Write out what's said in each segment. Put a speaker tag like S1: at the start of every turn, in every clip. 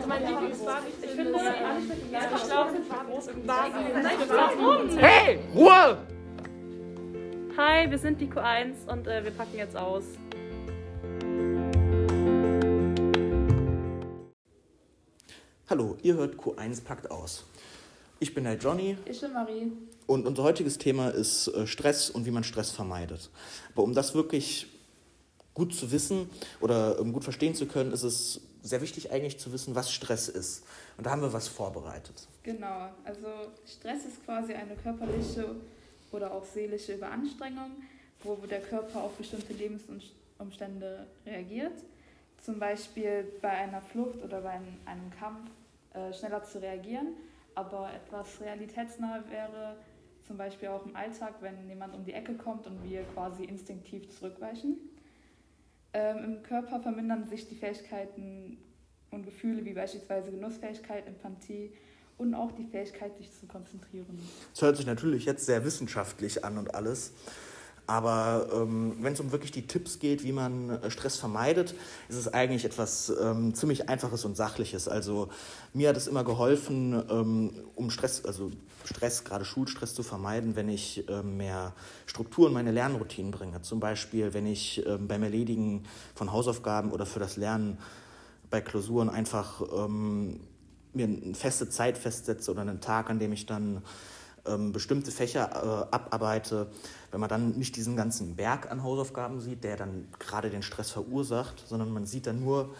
S1: Also mein Lieblingsfarbe, ich finde, ich glaube,
S2: Warum? Hey, Ruhe!
S1: Hi, wir sind die Q1 und äh, wir packen jetzt aus.
S2: Hallo, ihr hört Q1 packt aus. Ich bin der Johnny.
S3: Ich bin Marie.
S2: Und unser heutiges Thema ist äh, Stress und wie man Stress vermeidet. Aber um das wirklich gut zu wissen oder ähm, gut verstehen zu können, ist es sehr wichtig eigentlich zu wissen, was Stress ist. Und da haben wir was vorbereitet.
S3: Genau, also Stress ist quasi eine körperliche oder auch seelische Überanstrengung, wo der Körper auf bestimmte Lebensumstände reagiert. Zum Beispiel bei einer Flucht oder bei einem Kampf äh, schneller zu reagieren. Aber etwas realitätsnah wäre zum Beispiel auch im Alltag, wenn jemand um die Ecke kommt und wir quasi instinktiv zurückweichen. Ähm, Im Körper vermindern sich die Fähigkeiten und Gefühle wie beispielsweise Genussfähigkeit, Empathie und auch die Fähigkeit, sich zu konzentrieren.
S2: Es hört sich natürlich jetzt sehr wissenschaftlich an und alles. Aber ähm, wenn es um wirklich die Tipps geht, wie man äh, Stress vermeidet, ist es eigentlich etwas ähm, ziemlich Einfaches und Sachliches. Also mir hat es immer geholfen, ähm, um Stress, also Stress, gerade Schulstress zu vermeiden, wenn ich ähm, mehr Struktur in meine Lernroutinen bringe. Zum Beispiel, wenn ich ähm, beim Erledigen von Hausaufgaben oder für das Lernen bei Klausuren einfach ähm, mir eine feste Zeit festsetze oder einen Tag, an dem ich dann ähm, bestimmte Fächer äh, abarbeite, wenn man dann nicht diesen ganzen Berg an Hausaufgaben sieht, der dann gerade den Stress verursacht, sondern man sieht dann nur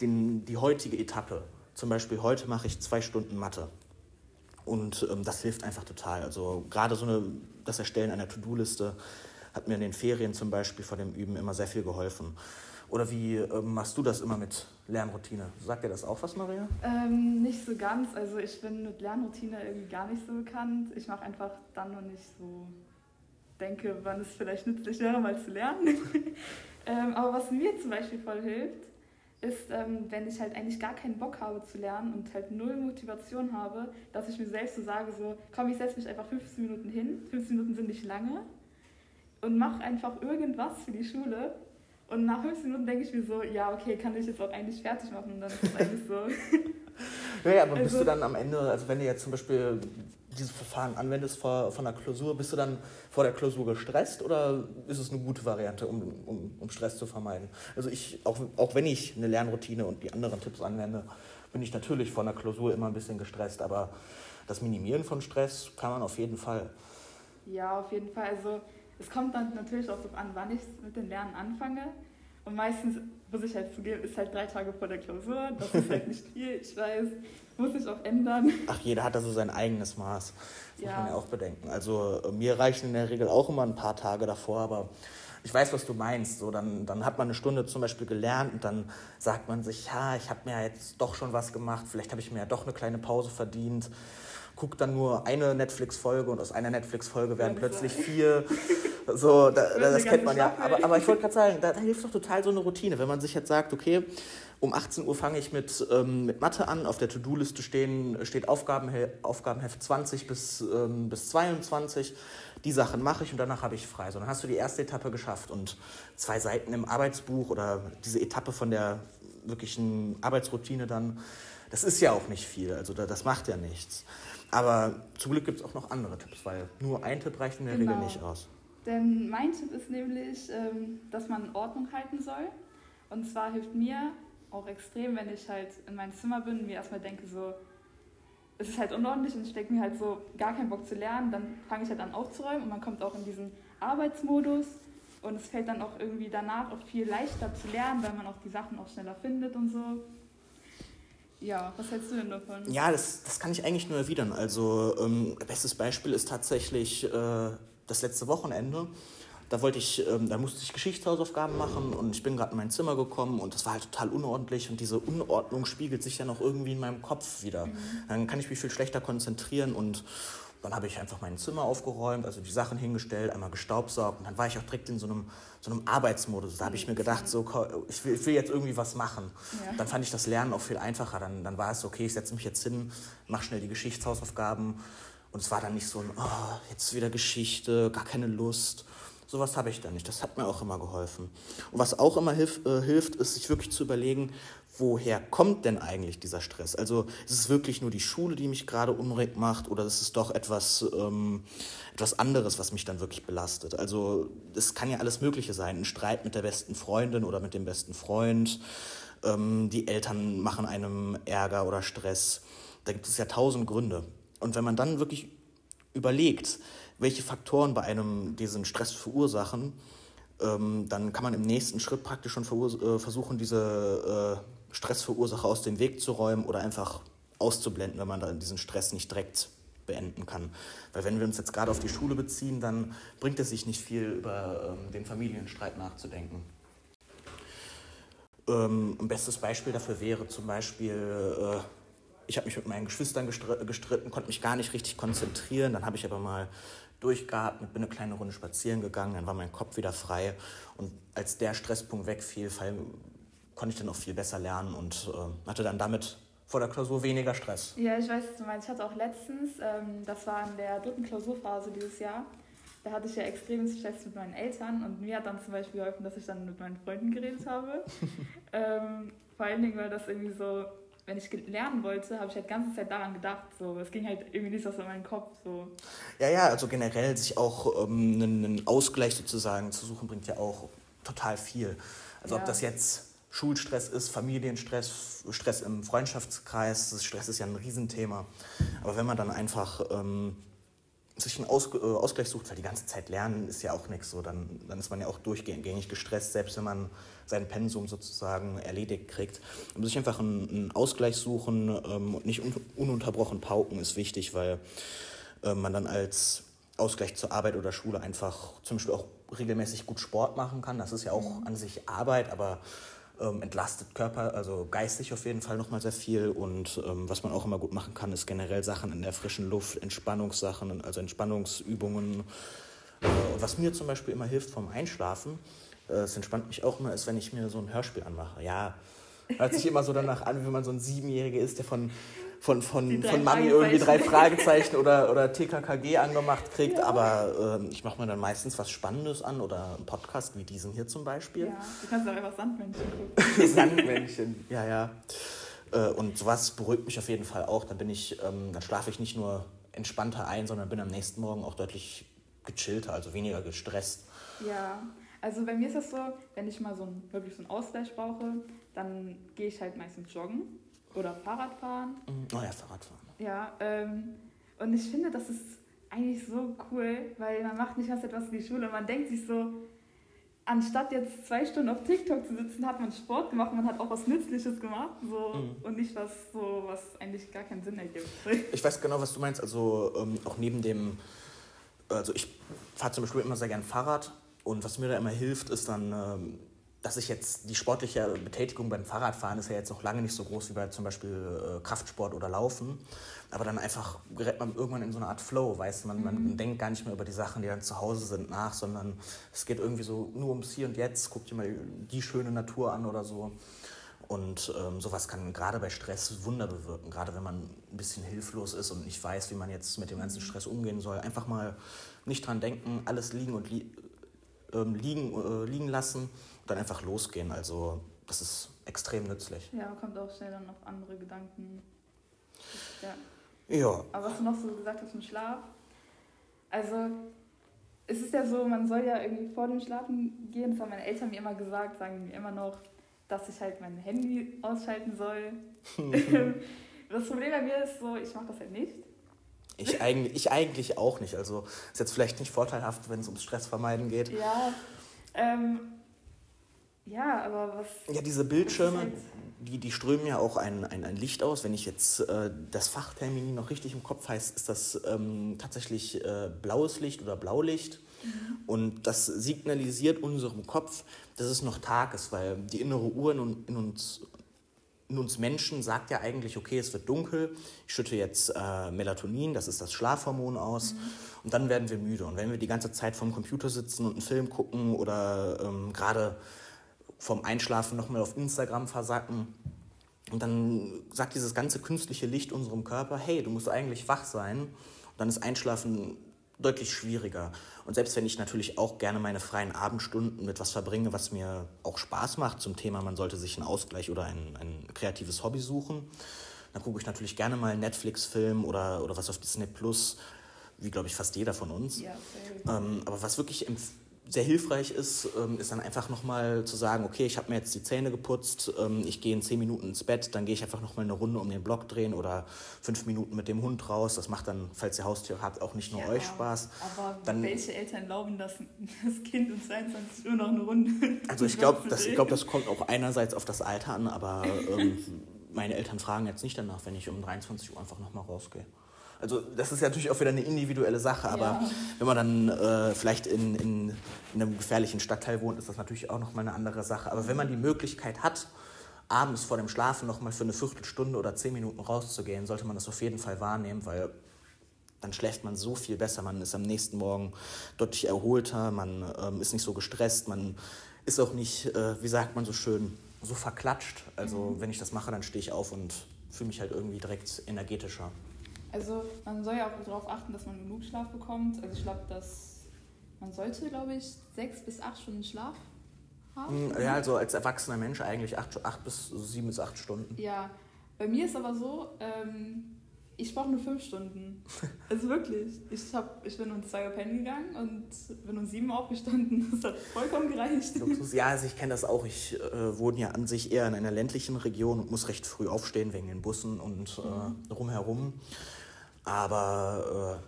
S2: den, die heutige Etappe. Zum Beispiel heute mache ich zwei Stunden Mathe. Und ähm, das hilft einfach total. Also gerade so eine, das Erstellen einer To-Do-Liste hat mir in den Ferien zum Beispiel vor dem Üben immer sehr viel geholfen. Oder wie ähm, machst du das immer mit Lernroutine? Sagt dir das auch was, Maria?
S3: Ähm, nicht so ganz. Also ich bin mit Lernroutine irgendwie gar nicht so bekannt. Ich mache einfach dann noch nicht so, denke, wann es vielleicht nützlich wäre, mal zu lernen. ähm, aber was mir zum Beispiel voll hilft, ist, ähm, wenn ich halt eigentlich gar keinen Bock habe zu lernen und halt null Motivation habe, dass ich mir selbst so sage, so, komm, ich setze mich einfach 15 Minuten hin, 15 Minuten sind nicht lange und mache einfach irgendwas für die Schule und nach 15 Minuten denke ich mir so, ja, okay, kann ich jetzt auch eigentlich fertig machen und dann ist es eigentlich so.
S2: ja, aber also, bist du also dann am Ende, also wenn du jetzt zum Beispiel dieses Verfahren anwendest vor, von der Klausur, bist du dann vor der Klausur gestresst oder ist es eine gute Variante, um, um, um Stress zu vermeiden? Also ich, auch, auch wenn ich eine Lernroutine und die anderen Tipps anwende, bin ich natürlich vor einer Klausur immer ein bisschen gestresst, aber das Minimieren von Stress kann man auf jeden Fall.
S3: Ja, auf jeden Fall. Also es kommt dann natürlich auch darauf an, wann ich mit dem Lernen anfange. Und meistens, muss ich halt zugeben, ist halt drei Tage vor der Klausur. Das ist halt nicht viel, ich weiß. Muss sich auch ändern.
S2: Ach, jeder hat da so sein eigenes Maß. Das ja. muss man ja auch bedenken. Also äh, mir reichen in der Regel auch immer ein paar Tage davor, aber ich weiß, was du meinst. So, dann, dann hat man eine Stunde zum Beispiel gelernt und dann sagt man sich, ja, ich habe mir jetzt doch schon was gemacht, vielleicht habe ich mir ja doch eine kleine Pause verdient guckt dann nur eine Netflix-Folge und aus einer Netflix-Folge werden plötzlich vier. So, da, das kennt man ja. Aber, aber ich wollte gerade sagen, da, da, hilft doch total so eine Routine. Wenn man sich jetzt sagt, okay, um 18 Uhr fange ich mit, ähm, mit Mathe an, auf der To-Do-Liste steht Aufgabenhe Aufgabenheft 20 bis, ähm, bis 22. Die Sachen mache ich und danach habe ich frei. So, dann hast du die erste Etappe geschafft und zwei Seiten im Arbeitsbuch oder diese Etappe von der wirklichen Arbeitsroutine dann, das ist ja auch nicht viel. Also das macht ja nichts. Aber zum Glück gibt es auch noch andere Tipps, weil nur ein Tipp reicht in der genau. Regel nicht aus.
S3: Denn mein Tipp ist nämlich, ähm, dass man Ordnung halten soll. Und zwar hilft mir auch extrem, wenn ich halt in meinem Zimmer bin und mir erstmal denke, so, es ist halt unordentlich und ich denke mir halt so, gar keinen Bock zu lernen, dann fange ich halt an aufzuräumen und man kommt auch in diesen Arbeitsmodus und es fällt dann auch irgendwie danach auch viel leichter zu lernen, weil man auch die Sachen auch schneller findet und so. Ja, was hältst du denn davon?
S2: Ja, das, das kann ich eigentlich nur erwidern. Also, ähm, bestes Beispiel ist tatsächlich äh, das letzte Wochenende. Da wollte ich, ähm, da musste ich Geschichtshausaufgaben machen und ich bin gerade in mein Zimmer gekommen und das war halt total unordentlich und diese Unordnung spiegelt sich ja noch irgendwie in meinem Kopf wieder. Mhm. Dann kann ich mich viel schlechter konzentrieren und dann habe ich einfach mein Zimmer aufgeräumt, also die Sachen hingestellt, einmal gestaubsaugt und dann war ich auch direkt in so einem, so einem Arbeitsmodus. Da habe ich mir gedacht, so, ich will, ich will jetzt irgendwie was machen. Ja. Dann fand ich das Lernen auch viel einfacher. Dann, dann war es okay, ich setze mich jetzt hin, mache schnell die Geschichtshausaufgaben und es war dann nicht so ein, oh, jetzt wieder Geschichte, gar keine Lust. Sowas habe ich da nicht. Das hat mir auch immer geholfen. Und was auch immer hilf, äh, hilft, ist, sich wirklich zu überlegen, woher kommt denn eigentlich dieser Stress? Also ist es wirklich nur die Schule, die mich gerade unruhig macht oder ist es doch etwas, ähm, etwas anderes, was mich dann wirklich belastet? Also es kann ja alles Mögliche sein. Ein Streit mit der besten Freundin oder mit dem besten Freund. Ähm, die Eltern machen einem Ärger oder Stress. Da gibt es ja tausend Gründe. Und wenn man dann wirklich überlegt, welche Faktoren bei einem diesen Stress verursachen, ähm, dann kann man im nächsten Schritt praktisch schon äh, versuchen, diese äh, Stressverursacher aus dem Weg zu räumen oder einfach auszublenden, wenn man da diesen Stress nicht direkt beenden kann. Weil wenn wir uns jetzt gerade auf die Schule beziehen, dann bringt es sich nicht viel, über ähm, den Familienstreit nachzudenken. Ähm, ein bestes Beispiel dafür wäre zum Beispiel, äh, ich habe mich mit meinen Geschwistern gestritten, konnte mich gar nicht richtig konzentrieren. Dann habe ich aber mal durchgeatmet, bin eine kleine Runde spazieren gegangen, dann war mein Kopf wieder frei. Und als der Stresspunkt wegfiel, konnte ich dann auch viel besser lernen und äh, hatte dann damit vor der Klausur weniger Stress.
S3: Ja, ich weiß, was du meinst. Ich hatte auch letztens, ähm, das war in der dritten Klausurphase dieses Jahr, da hatte ich ja extremen Stress mit meinen Eltern und mir hat dann zum Beispiel geholfen, dass ich dann mit meinen Freunden geredet habe. ähm, vor allen Dingen, weil das irgendwie so, wenn ich lernen wollte, habe ich halt die ganze Zeit daran gedacht. So. Es ging halt irgendwie nicht aus meinem Kopf. So.
S2: Ja, ja, also generell sich auch ähm, einen, einen Ausgleich sozusagen zu suchen, bringt ja auch total viel. Also ja. ob das jetzt Schulstress ist, Familienstress, Stress im Freundschaftskreis, Stress ist ja ein Riesenthema. Aber wenn man dann einfach ähm, sich einen Aus, äh, Ausgleich sucht, weil die ganze Zeit lernen ist ja auch nichts so, dann, dann ist man ja auch durchgängig gestresst, selbst wenn man sein Pensum sozusagen erledigt kriegt. Man muss sich einfach einen, einen Ausgleich suchen ähm, und nicht un ununterbrochen pauken ist wichtig, weil äh, man dann als Ausgleich zur Arbeit oder Schule einfach zum Beispiel auch regelmäßig gut Sport machen kann. Das ist ja auch mhm. an sich Arbeit, aber ähm, entlastet Körper, also geistig auf jeden Fall nochmal sehr viel. Und ähm, was man auch immer gut machen kann, ist generell Sachen in der frischen Luft, Entspannungssachen, also Entspannungsübungen. Äh, was mir zum Beispiel immer hilft vom Einschlafen, äh, es entspannt mich auch immer, ist, wenn ich mir so ein Hörspiel anmache. Ja, hört sich immer so danach an, wie wenn man so ein Siebenjähriger ist, der von von, von, von Mami irgendwie drei Fragezeichen oder, oder TKKG angemacht kriegt. Ja. Aber äh, ich mache mir dann meistens was Spannendes an oder einen Podcast wie diesen hier zum Beispiel.
S3: Ja, du kannst auch einfach Sandmännchen gucken.
S2: Sandmännchen, ja, ja. Äh, und sowas beruhigt mich auf jeden Fall auch. Dann bin ich, ähm, dann schlafe ich nicht nur entspannter ein, sondern bin am nächsten Morgen auch deutlich gechillter, also weniger gestresst.
S3: Ja, also bei mir ist das so, wenn ich mal so ein, wirklich so einen Ausgleich brauche, dann gehe ich halt meistens joggen oder Fahrradfahren.
S2: Mhm. Oh ja, Fahrradfahren.
S3: Ja, ähm, und ich finde, das ist eigentlich so cool, weil man macht nicht ganz etwas in die Schule und man denkt sich so, anstatt jetzt zwei Stunden auf TikTok zu sitzen, hat man Sport gemacht, man hat auch was Nützliches gemacht so, mhm. und nicht was, so, was eigentlich gar keinen Sinn ergibt.
S2: Ich weiß genau, was du meinst. Also ähm, auch neben dem, also ich fahre zum Beispiel immer sehr gern Fahrrad und was mir da immer hilft, ist dann ähm, dass ich jetzt die sportliche Betätigung beim Fahrradfahren ist ja jetzt noch lange nicht so groß wie bei zum Beispiel äh, Kraftsport oder Laufen. Aber dann einfach gerät man irgendwann in so eine Art Flow, weißt man, mhm. man denkt gar nicht mehr über die Sachen, die dann zu Hause sind, nach, sondern es geht irgendwie so nur ums Hier und Jetzt. Guck dir mal die schöne Natur an oder so. Und ähm, sowas kann gerade bei Stress Wunder bewirken, gerade wenn man ein bisschen hilflos ist und nicht weiß, wie man jetzt mit dem ganzen mhm. Stress umgehen soll. Einfach mal nicht dran denken, alles liegen und li ähm, liegen, äh, liegen lassen dann einfach losgehen. Also das ist extrem nützlich.
S3: Ja, man kommt auch schnell dann auf andere Gedanken.
S2: Ja. ja.
S3: Aber was du noch so gesagt hast zum Schlaf, also es ist ja so, man soll ja irgendwie vor dem Schlafen gehen, das haben meine Eltern mir immer gesagt, sagen mir immer noch, dass ich halt mein Handy ausschalten soll. das Problem bei mir ist so, ich mache das halt nicht.
S2: Ich eigentlich, ich eigentlich auch nicht. Also ist jetzt vielleicht nicht vorteilhaft, wenn es ums Stressvermeiden geht.
S3: Ja, ähm, ja, aber was.
S2: Ja, diese Bildschirme, die, die strömen ja auch ein, ein, ein Licht aus. Wenn ich jetzt äh, das Fachtermini noch richtig im Kopf heißt, ist das ähm, tatsächlich äh, blaues Licht oder Blaulicht. Mhm. Und das signalisiert unserem Kopf, dass es noch Tag ist, weil die innere Uhr in, in uns in uns Menschen sagt ja eigentlich, okay, es wird dunkel, ich schütte jetzt äh, Melatonin, das ist das Schlafhormon aus, mhm. und dann werden wir müde. Und wenn wir die ganze Zeit vorm Computer sitzen und einen Film gucken oder ähm, gerade vom Einschlafen nochmal auf Instagram versacken. Und dann sagt dieses ganze künstliche Licht unserem Körper, hey, du musst eigentlich wach sein. Und dann ist Einschlafen deutlich schwieriger. Und selbst wenn ich natürlich auch gerne meine freien Abendstunden mit was verbringe, was mir auch Spaß macht zum Thema, man sollte sich einen Ausgleich oder ein, ein kreatives Hobby suchen, dann gucke ich natürlich gerne mal einen Netflix-Film oder, oder was auf Disney Plus, wie glaube ich fast jeder von uns. Ja, ähm, aber was wirklich sehr hilfreich ist, ähm, ist dann einfach nochmal zu sagen, okay, ich habe mir jetzt die Zähne geputzt, ähm, ich gehe in zehn Minuten ins Bett, dann gehe ich einfach nochmal eine Runde um den Block drehen oder fünf Minuten mit dem Hund raus. Das macht dann, falls ihr Haustiere habt, auch nicht nur ja, euch Spaß.
S3: Aber dann, welche Eltern glauben, dass das Kind um 22 Uhr noch eine Runde...
S2: Also ich glaube, das, glaub, das kommt auch einerseits auf das Alter an, aber ähm, meine Eltern fragen jetzt nicht danach, wenn ich um 23 Uhr einfach nochmal rausgehe. Also das ist ja natürlich auch wieder eine individuelle Sache, aber ja. wenn man dann äh, vielleicht in, in, in, einem gefährlichen Stadtteil wohnt, ist das natürlich auch nochmal eine andere Sache. Aber wenn man die Möglichkeit hat, abends vor dem Schlafen nochmal für eine Viertelstunde oder zehn Minuten rauszugehen, sollte man das auf jeden Fall wahrnehmen, weil dann schläft man so viel besser, man ist am nächsten Morgen deutlich erholter, man ähm, ist nicht so gestresst, man ist auch nicht, äh, wie sagt man so schön, so verklatscht. Also mhm. wenn ich das mache, dann stehe ich auf und fühle mich halt irgendwie direkt energetischer.
S3: Also man soll ja auch darauf achten, dass man genug Schlaf bekommt. Also ich glaube, dass man sollte, glaube ich, sechs bis acht Stunden Schlaf haben.
S2: Hm, ja, also als erwachsener Mensch eigentlich acht, acht bis sieben bis acht Stunden.
S3: Ja, bei mir ist aber so, ähm, ich brauche nur fünf Stunden. Also wirklich. Ich, hab, ich bin um zwei Uhr pennen gegangen und bin um sieben aufgestanden. Das hat vollkommen gereicht.
S2: Ja, also ich kenne das auch. Ich äh, wohne ja an sich eher in einer ländlichen Region und muss recht früh aufstehen wegen den Bussen und äh, mhm. rumherum. Aber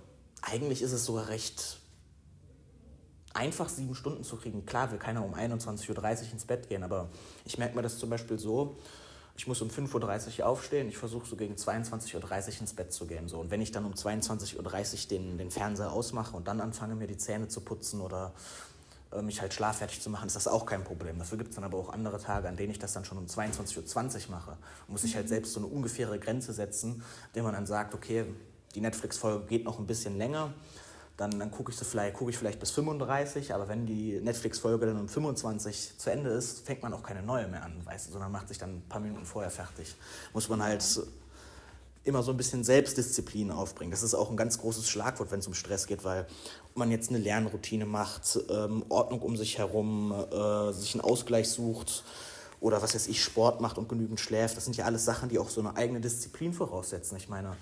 S2: äh, eigentlich ist es sogar recht einfach, sieben Stunden zu kriegen. Klar will keiner um 21.30 Uhr ins Bett gehen, aber ich merke mir das zum Beispiel so, ich muss um 5.30 Uhr aufstehen, ich versuche so gegen 22.30 Uhr ins Bett zu gehen. So. Und wenn ich dann um 22.30 Uhr den, den Fernseher ausmache und dann anfange, mir die Zähne zu putzen oder äh, mich halt schlaffertig zu machen, ist das auch kein Problem. Dafür gibt es dann aber auch andere Tage, an denen ich das dann schon um 22.20 Uhr mache. Muss ich halt selbst so eine ungefähre Grenze setzen, indem man dann sagt, okay, die Netflix-Folge geht noch ein bisschen länger, dann, dann gucke ich, vielleicht, guck ich vielleicht bis 35, aber wenn die Netflix-Folge dann um 25 zu Ende ist, fängt man auch keine neue mehr an, weißt du, sondern macht sich dann ein paar Minuten vorher fertig. Muss man halt immer so ein bisschen Selbstdisziplin aufbringen. Das ist auch ein ganz großes Schlagwort, wenn es um Stress geht, weil man jetzt eine Lernroutine macht, ähm, Ordnung um sich herum, äh, sich einen Ausgleich sucht oder was weiß ich, Sport macht und genügend schläft, das sind ja alles Sachen, die auch so eine eigene Disziplin voraussetzen. Ich meine,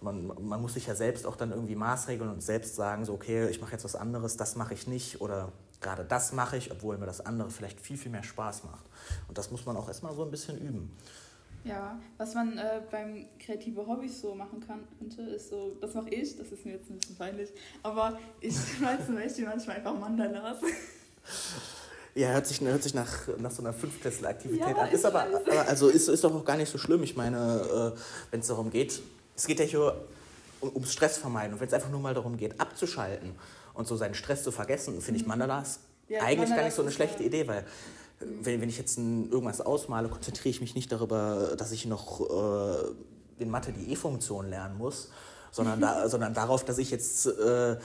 S2: man, man muss sich ja selbst auch dann irgendwie maßregeln und selbst sagen, so, okay, ich mache jetzt was anderes, das mache ich nicht oder gerade das mache ich, obwohl mir das andere vielleicht viel, viel mehr Spaß macht. Und das muss man auch erstmal so ein bisschen üben.
S3: Ja, was man äh, beim kreative Hobbys so machen kann, könnte, ist so, das mache ich, das ist mir jetzt ein bisschen peinlich, aber ich mal zum Beispiel manchmal einfach Mandalas.
S2: Ja, hört sich, hört sich nach, nach so einer Fünftklässler-Aktivität ja, an. Ist aber, also ist, ist doch auch gar nicht so schlimm. Ich meine, äh, wenn es darum geht, es geht ja hier um, ums Stress vermeiden. Und wenn es einfach nur mal darum geht, abzuschalten und so seinen Stress zu vergessen, finde ich mhm. Mandalas ja, eigentlich Mandalas gar nicht so eine schlechte Idee, weil wenn, wenn ich jetzt ein, irgendwas ausmale, konzentriere ich mich nicht darüber, dass ich noch äh, in Mathe die E-Funktion lernen muss, sondern, da, sondern darauf, dass ich jetzt äh,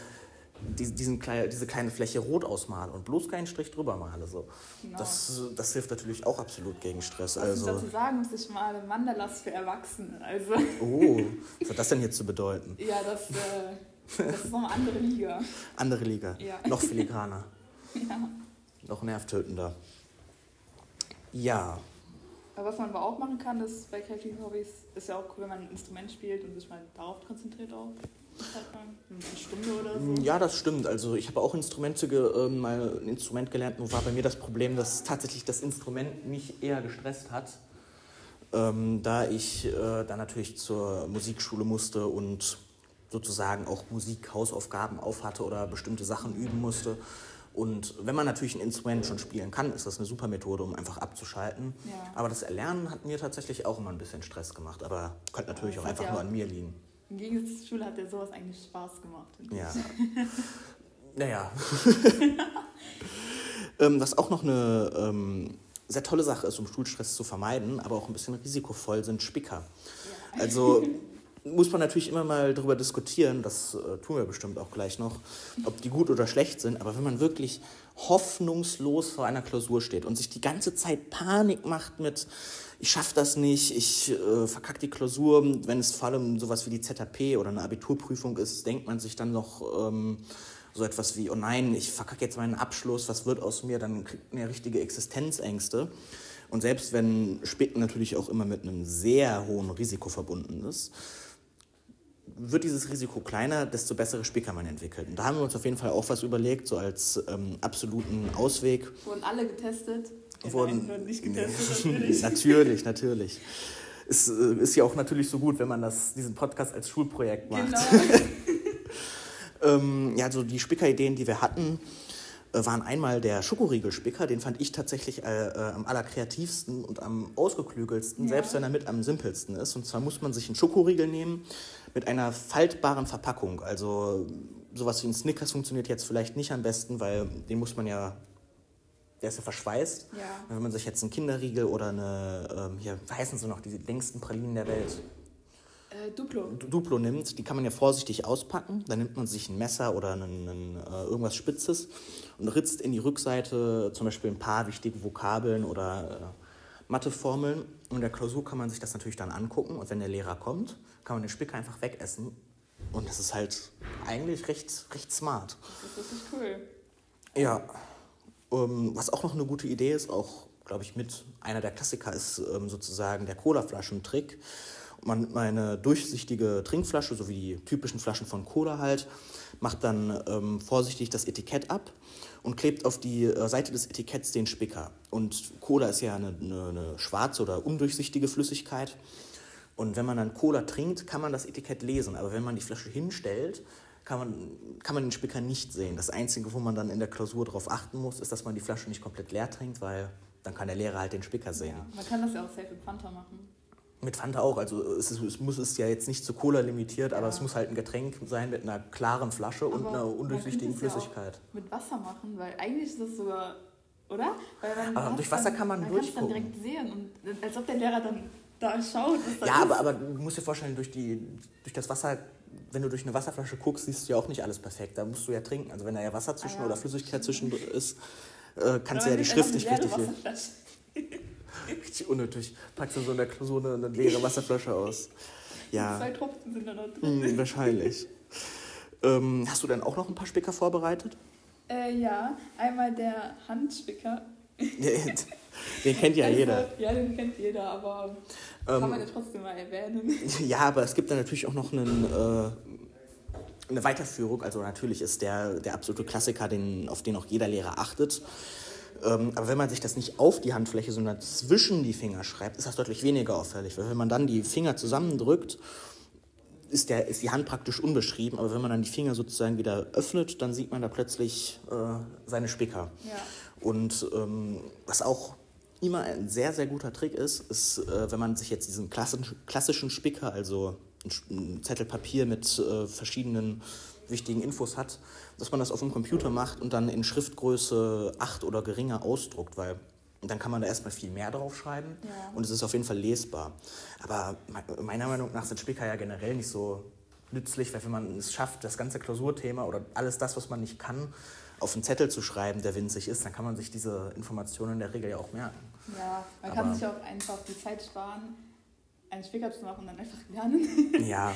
S2: die, diesen kleine, diese kleine Fläche rot ausmale und bloß keinen Strich drüber male. So. Genau. Das, das hilft natürlich auch absolut gegen Stress.
S3: Was also, ich dazu sagen muss, ich male Mandalas für Erwachsene. Also.
S2: Oh, was hat das denn jetzt zu bedeuten?
S3: Ja, das, äh, das ist noch eine andere Liga.
S2: Andere Liga, ja. noch filigraner. ja. Noch nervtötender. Ja.
S3: Aber was man aber auch machen kann, ist bei kreativen Hobbys, ist ja auch cool, wenn man ein Instrument spielt und sich mal darauf konzentriert auch. Eine Stunde oder so?
S2: Ja, das stimmt. Also ich habe auch Instrumente äh, mal ein Instrument gelernt, nur war bei mir das Problem, dass tatsächlich das Instrument mich eher gestresst hat. Ähm, da ich äh, dann natürlich zur Musikschule musste und sozusagen auch Musikhausaufgaben aufhatte oder bestimmte Sachen üben musste. Und wenn man natürlich ein Instrument schon spielen kann, ist das eine super Methode, um einfach abzuschalten. Ja. Aber das Erlernen hat mir tatsächlich auch immer ein bisschen Stress gemacht. Aber könnte natürlich ja, auch einfach ja nur an mir liegen.
S3: Im Gegensatz zur Schule hat dir sowas eigentlich Spaß gemacht.
S2: Ja. naja. ähm, was auch noch eine ähm, sehr tolle Sache ist, um Schulstress zu vermeiden, aber auch ein bisschen risikovoll, sind Spicker. Ja. Also muss man natürlich immer mal darüber diskutieren, das äh, tun wir bestimmt auch gleich noch, ob die gut oder schlecht sind. Aber wenn man wirklich hoffnungslos vor einer Klausur steht und sich die ganze Zeit Panik macht mit, ich schaffe das nicht, ich äh, verkacke die Klausur, wenn es vor allem sowas wie die ZAP oder eine Abiturprüfung ist, denkt man sich dann noch ähm, so etwas wie, oh nein, ich verkacke jetzt meinen Abschluss, was wird aus mir, dann kriegt man ja richtige Existenzängste. Und selbst wenn Spicken natürlich auch immer mit einem sehr hohen Risiko verbunden ist, wird dieses Risiko kleiner, desto bessere Spicker man entwickelt. Und da haben wir uns auf jeden Fall auch was überlegt, so als ähm, absoluten Ausweg.
S3: Wurden alle getestet?
S2: Wurden Nein, nicht getestet, natürlich. natürlich, natürlich. Es äh, ist ja auch natürlich so gut, wenn man das, diesen Podcast als Schulprojekt macht. Genau. ähm, ja, also die Spickerideen, die wir hatten, äh, waren einmal der Schokoriegelspicker, den fand ich tatsächlich äh, äh, am allerkreativsten und am ausgeklügelsten, ja. selbst wenn er mit am simpelsten ist. Und zwar muss man sich einen Schokoriegel nehmen mit einer faltbaren Verpackung. Also sowas wie ein Snickers funktioniert jetzt vielleicht nicht am besten, weil den muss man ja, der ist ja verschweißt. Ja. Wenn man sich jetzt einen Kinderriegel oder eine, ähm, hier, heißen sie noch, die längsten Pralinen der Welt,
S3: äh, Duplo.
S2: Duplo nimmt, die kann man ja vorsichtig auspacken. Dann nimmt man sich ein Messer oder einen, einen, äh, irgendwas Spitzes und ritzt in die Rückseite zum Beispiel ein paar wichtige Vokabeln oder äh, Matheformeln. Und in der Klausur kann man sich das natürlich dann angucken und wenn der Lehrer kommt, kann man den Spicker einfach wegessen. Und das ist halt eigentlich recht, recht smart.
S3: Das ist wirklich cool.
S2: Ja. Ähm, was auch noch eine gute Idee ist, auch glaube ich mit einer der Klassiker ist ähm, sozusagen der Cola-Flaschen-Trick man eine durchsichtige Trinkflasche, so wie die typischen Flaschen von Cola halt, macht dann ähm, vorsichtig das Etikett ab und klebt auf die äh, Seite des Etiketts den Spicker. Und Cola ist ja eine, eine, eine schwarze oder undurchsichtige Flüssigkeit. Und wenn man dann Cola trinkt, kann man das Etikett lesen. Aber wenn man die Flasche hinstellt, kann man, kann man den Spicker nicht sehen. Das Einzige, wo man dann in der Klausur darauf achten muss, ist, dass man die Flasche nicht komplett leer trinkt, weil dann kann der Lehrer halt den Spicker sehen. Ja,
S3: man kann das ja auch safe mit Fanta machen.
S2: Mit Fanta auch. Also es, ist, es muss es ja jetzt nicht zu Cola limitiert, ja. aber es muss halt ein Getränk sein mit einer klaren Flasche aber und einer undurchsichtigen Flüssigkeit.
S3: Ja mit Wasser machen, weil eigentlich ist das sogar, oder?
S2: aber durch Wasser
S3: dann,
S2: kann man,
S3: man
S2: durchgucken.
S3: Man kann direkt sehen und als ob der Lehrer dann da schaut.
S2: Ja, aber, aber du musst dir vorstellen, durch, die, durch das Wasser wenn du durch eine Wasserflasche guckst, siehst du ja auch nicht alles perfekt. Da musst du ja trinken. Also wenn da ja Wasser zwischen ah, ja. oder Flüssigkeit zwischen ist, äh, kannst du ja die Schrift nicht richtig lesen. Richtig unnötig. Packst du so in der Klausur eine, eine leere Wasserflasche aus. Ja.
S3: Zwei Tropfen sind da noch drin.
S2: Hm, wahrscheinlich. ähm, hast du dann auch noch ein paar Spicker vorbereitet?
S3: Äh, ja, einmal der Handspicker.
S2: den kennt ja
S3: also,
S2: jeder.
S3: Ja, den kennt jeder, aber ähm, kann man ja trotzdem mal erwähnen.
S2: Ja, aber es gibt dann natürlich auch noch einen, äh, eine Weiterführung. Also natürlich ist der, der absolute Klassiker, den, auf den auch jeder Lehrer achtet. Ähm, aber wenn man sich das nicht auf die Handfläche, sondern zwischen die Finger schreibt, ist das deutlich weniger auffällig. Weil wenn man dann die Finger zusammendrückt, ist, der, ist die Hand praktisch unbeschrieben. Aber wenn man dann die Finger sozusagen wieder öffnet, dann sieht man da plötzlich äh, seine Spicker.
S3: Ja.
S2: Und ähm, was auch immer ein sehr, sehr guter Trick ist, ist, äh, wenn man sich jetzt diesen klassischen, klassischen Spicker, also ein Zettel Papier mit äh, verschiedenen wichtigen Infos hat, dass man das auf dem Computer macht und dann in Schriftgröße 8 oder geringer ausdruckt, weil dann kann man da erstmal viel mehr drauf schreiben
S3: ja.
S2: und es ist auf jeden Fall lesbar. Aber meiner Meinung nach sind Spicker ja generell nicht so nützlich, weil wenn man es schafft, das ganze Klausurthema oder alles das, was man nicht kann, auf einen Zettel zu schreiben, der winzig ist, dann kann man sich diese Informationen in der Regel ja auch merken.
S3: Ja, man Aber kann sich auch einfach die Zeit sparen, einen Spicker zu machen und dann einfach lernen.
S2: ja,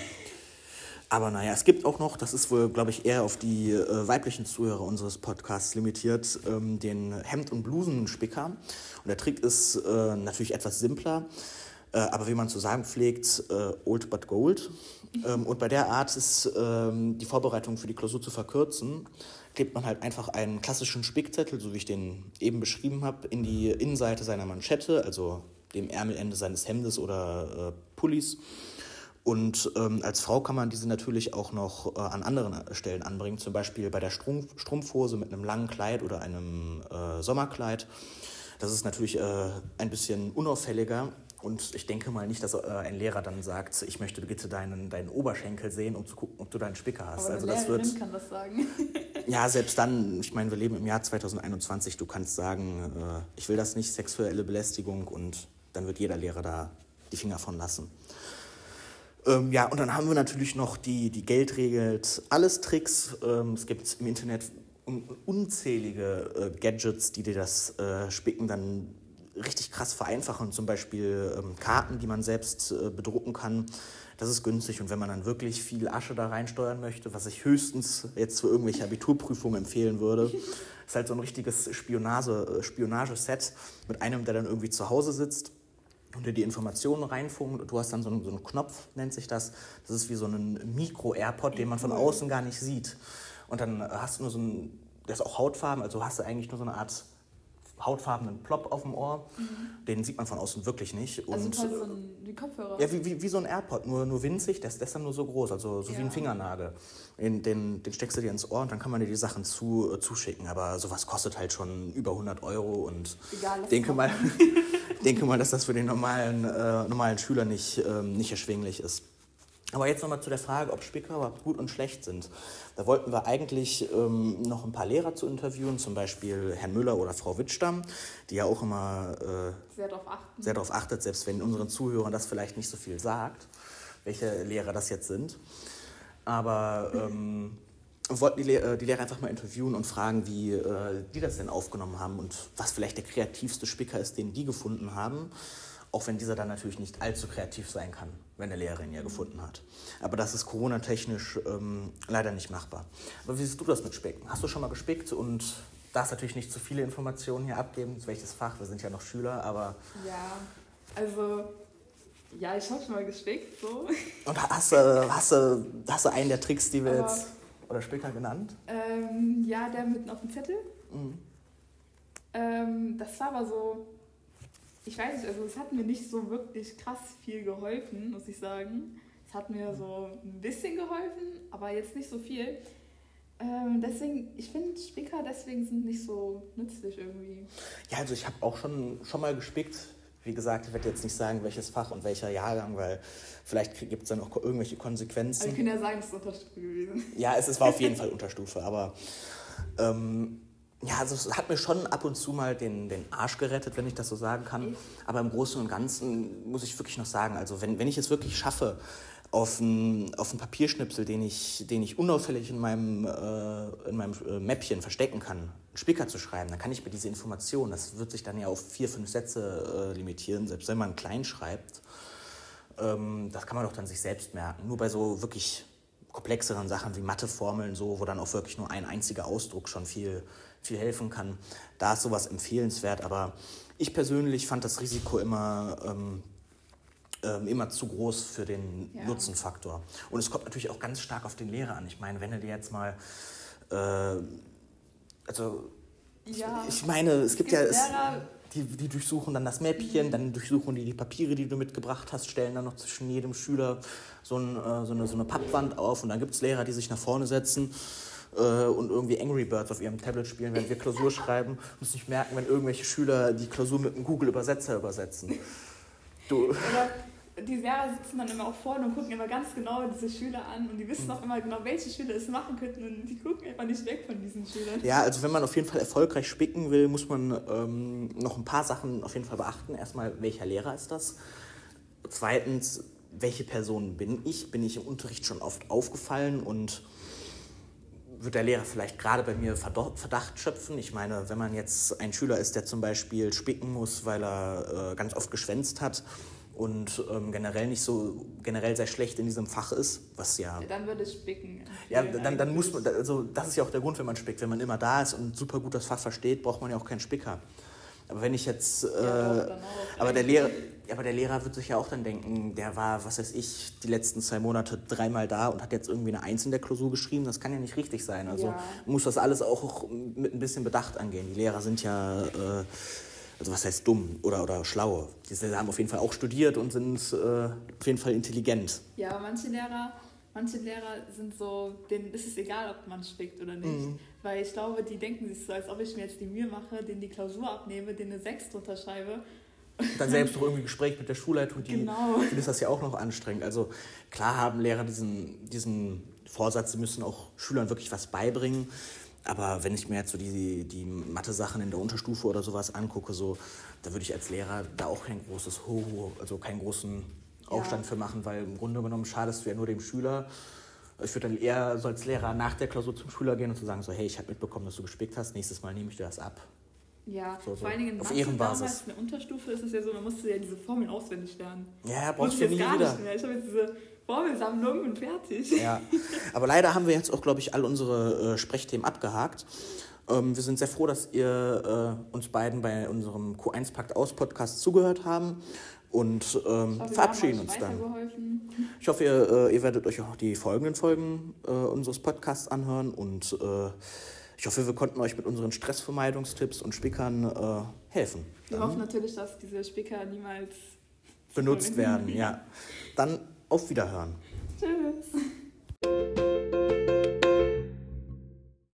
S2: Aber naja, es gibt auch noch, das ist wohl, glaube ich, eher auf die äh, weiblichen Zuhörer unseres Podcasts limitiert, ähm, den Hemd- und Blusenspicker. Und der Trick ist äh, natürlich etwas simpler, äh, aber wie man zu sagen pflegt, äh, old but gold. Ähm, und bei der Art ist ähm, die Vorbereitung für die Klausur zu verkürzen. Klebt man halt einfach einen klassischen Spickzettel, so wie ich den eben beschrieben habe, in die Innenseite seiner Manschette, also dem Ärmelende seines Hemdes oder äh, Pullis und ähm, als Frau kann man diese natürlich auch noch äh, an anderen Stellen anbringen, zum Beispiel bei der Strumpf Strumpfhose mit einem langen Kleid oder einem äh, Sommerkleid. Das ist natürlich äh, ein bisschen unauffälliger und ich denke mal nicht, dass äh, ein Lehrer dann sagt, ich möchte bitte deinen, deinen Oberschenkel sehen, um zu gucken, ob du deinen Spicker hast.
S3: Aber also das wird, kann das sagen.
S2: ja, selbst dann, ich meine, wir leben im Jahr 2021, du kannst sagen, äh, ich will das nicht, sexuelle Belästigung und dann wird jeder Lehrer da die Finger von lassen. Ähm, ja, und dann haben wir natürlich noch die, die Geld regelt alles Tricks. Ähm, es gibt im Internet un unzählige äh, Gadgets, die dir das äh, Spicken dann richtig krass vereinfachen. Zum Beispiel ähm, Karten, die man selbst äh, bedrucken kann. Das ist günstig. Und wenn man dann wirklich viel Asche da reinsteuern möchte, was ich höchstens jetzt für irgendwelche Abiturprüfungen empfehlen würde, ist halt so ein richtiges Spionage, äh, Spionageset mit einem, der dann irgendwie zu Hause sitzt und dir die Informationen reinfunkt. Du hast dann so einen, so einen Knopf, nennt sich das. Das ist wie so ein Mikro-AirPod, den man von außen gar nicht sieht. Und dann hast du nur so ein, der ist auch Hautfarben, also hast du eigentlich nur so eine Art hautfarbenen Plop auf dem Ohr. Mhm. Den sieht man von außen wirklich nicht.
S3: Also und, quasi so ein, wie Kopfhörer?
S2: Ja, wie, wie, wie so ein AirPod, nur, nur winzig, der ist, der ist dann nur so groß, also so ja. wie ein Fingernagel. Den, den, den steckst du dir ins Ohr und dann kann man dir die Sachen zu, äh, zuschicken. Aber sowas kostet halt schon über 100 Euro und
S3: Egal,
S2: denke, mal, denke mal, dass das für den normalen, äh, normalen Schüler nicht, ähm, nicht erschwinglich ist. Aber jetzt nochmal zu der Frage, ob Spicker überhaupt gut und schlecht sind. Da wollten wir eigentlich ähm, noch ein paar Lehrer zu interviewen, zum Beispiel Herrn Müller oder Frau Wittstamm, die ja auch immer
S3: äh, sehr, darauf achten.
S2: sehr darauf achtet, selbst wenn unseren Zuhörern das vielleicht nicht so viel sagt, welche Lehrer das jetzt sind. Aber ähm, wollten die, Lehrer, äh, die Lehrer einfach mal interviewen und fragen, wie äh, die das denn aufgenommen haben und was vielleicht der kreativste Spicker ist, den die gefunden haben. Auch wenn dieser dann natürlich nicht allzu kreativ sein kann, wenn der Lehrer ihn ja gefunden hat. Aber das ist Corona-technisch ähm, leider nicht machbar. Aber wie siehst du das mit Spicken? Hast du schon mal gespickt und darfst natürlich nicht zu viele Informationen hier abgeben, welches Fach, wir sind ja noch Schüler, aber...
S3: Ja, also ja, ich habe schon mal gespickt, so.
S2: Und hast du, hast, du, hast du einen der Tricks, die wir aber, jetzt, oder Spicker genannt?
S3: Ähm, ja, der mitten auf dem Zettel. Mhm. Ähm, das war aber so, ich weiß nicht, also es hat mir nicht so wirklich krass viel geholfen, muss ich sagen. Es hat mir so ein bisschen geholfen, aber jetzt nicht so viel. Ähm, deswegen, ich finde Spicker deswegen sind nicht so nützlich irgendwie.
S2: Ja, also ich habe auch schon, schon mal gespickt. Wie gesagt, ich werde jetzt nicht sagen, welches Fach und welcher Jahrgang, weil vielleicht gibt es dann auch irgendwelche Konsequenzen.
S3: Aber ich kann ja sagen, es ist Unterstufe gewesen.
S2: Ja, es, es war auf jeden Fall Unterstufe, aber ähm, ja, also es hat mir schon ab und zu mal den, den Arsch gerettet, wenn ich das so sagen kann. Aber im Großen und Ganzen muss ich wirklich noch sagen, also wenn, wenn ich es wirklich schaffe, auf einen, auf einen Papierschnipsel, den ich, den ich unauffällig in meinem, äh, in meinem äh, Mäppchen verstecken kann, einen Spicker zu schreiben, dann kann ich mir diese Information, das wird sich dann ja auf vier, fünf Sätze äh, limitieren, selbst wenn man klein schreibt, ähm, das kann man doch dann sich selbst merken. Nur bei so wirklich komplexeren Sachen wie Matheformeln, so, wo dann auch wirklich nur ein einziger Ausdruck schon viel, viel helfen kann. Da ist sowas empfehlenswert, aber ich persönlich fand das Risiko immer, ähm, ähm, immer zu groß für den ja. Nutzenfaktor. Und es kommt natürlich auch ganz stark auf den Lehrer an. Ich meine, wenn du dir jetzt mal, äh, also ja. ich, ich, meine, es, es gibt, gibt, ja... Es, die, die, durchsuchen dann das Mäppchen, mhm. dann durchsuchen die die Papiere, die du mitgebracht hast, stellen dann noch zwischen jedem Schüler so, ein, äh, so, eine, so eine Pappwand auf und dann gibt es Lehrer, die sich nach vorne setzen äh, und irgendwie Angry Birds auf ihrem Tablet spielen, wenn wir Klausur schreiben. Muss nicht merken, wenn irgendwelche Schüler die Klausur mit einem Google-Übersetzer übersetzen.
S3: Du. Die Lehrer sitzen dann immer auch vorne und gucken immer ganz genau diese Schüler an und die wissen auch immer genau, welche Schüler es machen könnten und die gucken einfach nicht weg von diesen Schülern.
S2: Ja, also wenn man auf jeden Fall erfolgreich spicken will, muss man ähm, noch ein paar Sachen auf jeden Fall beachten. Erstmal, welcher Lehrer ist das? Zweitens, welche Person bin ich? Bin ich im Unterricht schon oft aufgefallen und wird der Lehrer vielleicht gerade bei mir Verdacht schöpfen. Ich meine, wenn man jetzt ein Schüler ist, der zum Beispiel spicken muss, weil er äh, ganz oft geschwänzt hat und ähm, generell nicht so generell sehr schlecht in diesem Fach ist, was ja.
S3: ja dann würde ich spicken.
S2: Ja, dann, dann muss man, also das ist ja auch der Grund, wenn man spickt. Wenn man immer da ist und super gut das Fach versteht, braucht man ja auch keinen Spicker. Aber wenn ich jetzt, äh, ja, aber der Lehrer, aber der Lehrer wird sich ja auch dann denken, der war, was weiß ich, die letzten zwei Monate dreimal da und hat jetzt irgendwie eine Eins in der Klausur geschrieben. Das kann ja nicht richtig sein. Also ja. muss das alles auch mit ein bisschen Bedacht angehen. Die Lehrer sind ja, äh, also was heißt dumm oder, oder schlau? Die haben auf jeden Fall auch studiert und sind äh, auf jeden Fall intelligent.
S3: Ja, manche Lehrer manche Lehrer sind so, denen ist es egal, ob man spickt oder nicht. Mhm. Weil ich glaube, die denken sich so, als ob ich mir jetzt die Mühe mache, denen die Klausur abnehme, denen eine 6 drunter schreibe.
S2: Dann selbst noch irgendwie Gespräch mit der Schulleitung, die
S3: genau.
S2: ist das ja auch noch anstrengend. Also klar haben Lehrer diesen, diesen Vorsatz, sie müssen auch Schülern wirklich was beibringen. Aber wenn ich mir jetzt so die, die Mathe-Sachen in der Unterstufe oder sowas angucke, so, da würde ich als Lehrer da auch kein großes Ho, also keinen großen Aufstand für machen, weil im Grunde genommen schadest du ja nur dem Schüler. Ich würde dann eher so als Lehrer nach der Klausur zum Schüler gehen und zu sagen, so, hey, ich habe mitbekommen, dass du gespickt hast, nächstes Mal nehme ich dir das ab.
S3: Ja,
S2: So, so
S3: vor allen Dingen in
S2: auf Ehrenbasis.
S3: damals, in der Unterstufe ist es ja so, man musste ja diese Formeln auswendig lernen.
S2: Ja, brauchst du nie
S3: gar
S2: wieder.
S3: nicht mehr. Ich habe jetzt diese Formelsammlung und fertig.
S2: Ja, aber leider haben wir jetzt auch, glaube ich, all unsere äh, Sprechthemen abgehakt. Ähm, wir sind sehr froh, dass ihr äh, uns beiden bei unserem Q1 Pakt aus Podcast zugehört haben und ähm, verabschieden uns dann. Ich hoffe, ihr, äh, ihr, werdet euch auch die folgenden Folgen äh, unseres Podcasts anhören und äh, ich hoffe, wir konnten euch mit unseren Stressvermeidungstipps und Spickern äh, helfen.
S3: Wir
S2: dann
S3: hoffen natürlich, dass diese Spicker niemals
S2: benutzt werden. ja. Dann auf Wiederhören. Tschüss.